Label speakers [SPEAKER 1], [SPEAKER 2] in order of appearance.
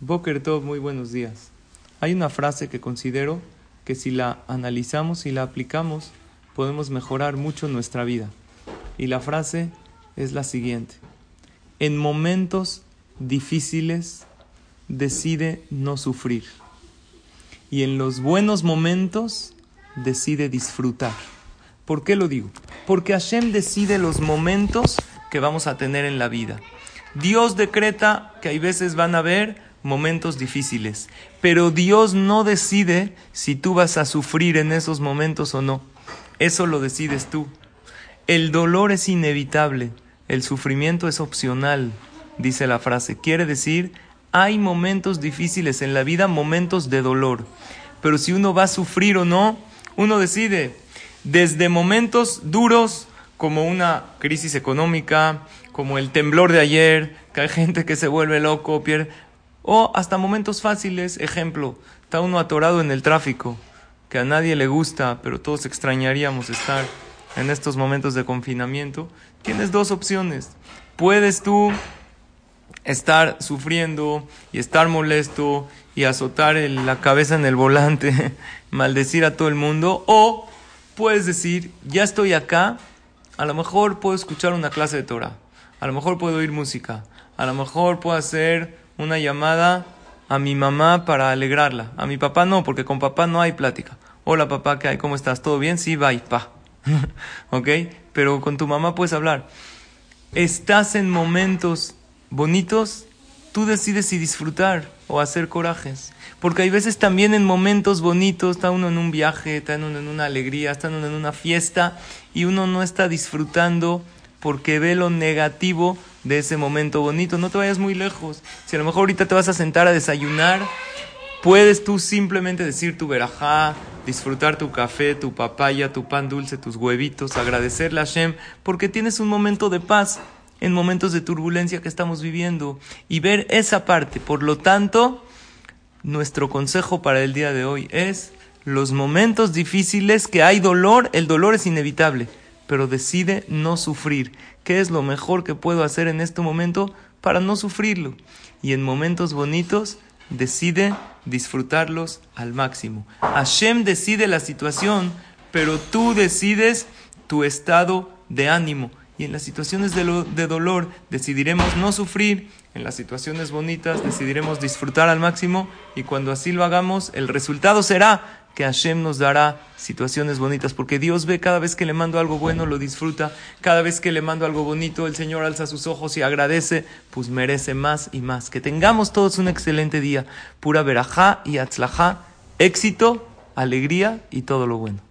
[SPEAKER 1] Boker Tov, muy buenos días. Hay una frase que considero que si la analizamos y la aplicamos, podemos mejorar mucho nuestra vida. Y la frase es la siguiente. En momentos difíciles, decide no sufrir. Y en los buenos momentos, decide disfrutar. ¿Por qué lo digo? Porque Hashem decide los momentos que vamos a tener en la vida. Dios decreta que hay veces van a haber momentos difíciles, pero Dios no decide si tú vas a sufrir en esos momentos o no. Eso lo decides tú. El dolor es inevitable, el sufrimiento es opcional, dice la frase. Quiere decir, hay momentos difíciles en la vida, momentos de dolor. Pero si uno va a sufrir o no, uno decide. Desde momentos duros, como una crisis económica, como el temblor de ayer, que hay gente que se vuelve loco, pierde, o hasta momentos fáciles, ejemplo, está uno atorado en el tráfico, que a nadie le gusta, pero todos extrañaríamos estar en estos momentos de confinamiento. Tienes dos opciones. Puedes tú estar sufriendo y estar molesto y azotar la cabeza en el volante, maldecir a todo el mundo, o puedes decir, ya estoy acá, a lo mejor puedo escuchar una clase de Torah, a lo mejor puedo oír música, a lo mejor puedo hacer una llamada a mi mamá para alegrarla. A mi papá no, porque con papá no hay plática. Hola papá, ¿qué hay? ¿Cómo estás? ¿Todo bien? Sí, bye, pa. ¿Ok? Pero con tu mamá puedes hablar. Estás en momentos bonitos, tú decides si disfrutar o hacer corajes. Porque hay veces también en momentos bonitos, está uno en un viaje, está uno en una alegría, está uno en una fiesta y uno no está disfrutando porque ve lo negativo de ese momento bonito. No te vayas muy lejos. Si a lo mejor ahorita te vas a sentar a desayunar, puedes tú simplemente decir tu verajá, disfrutar tu café, tu papaya, tu pan dulce, tus huevitos, agradecerle a Hashem, porque tienes un momento de paz en momentos de turbulencia que estamos viviendo y ver esa parte. Por lo tanto, nuestro consejo para el día de hoy es los momentos difíciles que hay dolor, el dolor es inevitable pero decide no sufrir. ¿Qué es lo mejor que puedo hacer en este momento para no sufrirlo? Y en momentos bonitos, decide disfrutarlos al máximo. Hashem decide la situación, pero tú decides tu estado de ánimo. Y en las situaciones de, de, dolor decidiremos no sufrir, en las situaciones bonitas decidiremos disfrutar al máximo y cuando así lo hagamos, el resultado será que Hashem nos dará situaciones bonitas, porque Dios ve cada vez que le mando algo bueno, lo disfruta, cada vez que le mando algo bonito, el Señor alza sus ojos y agradece, pues merece más y más. Que tengamos todos un excelente día, pura verajá y atzlajá, éxito, alegría y todo lo bueno.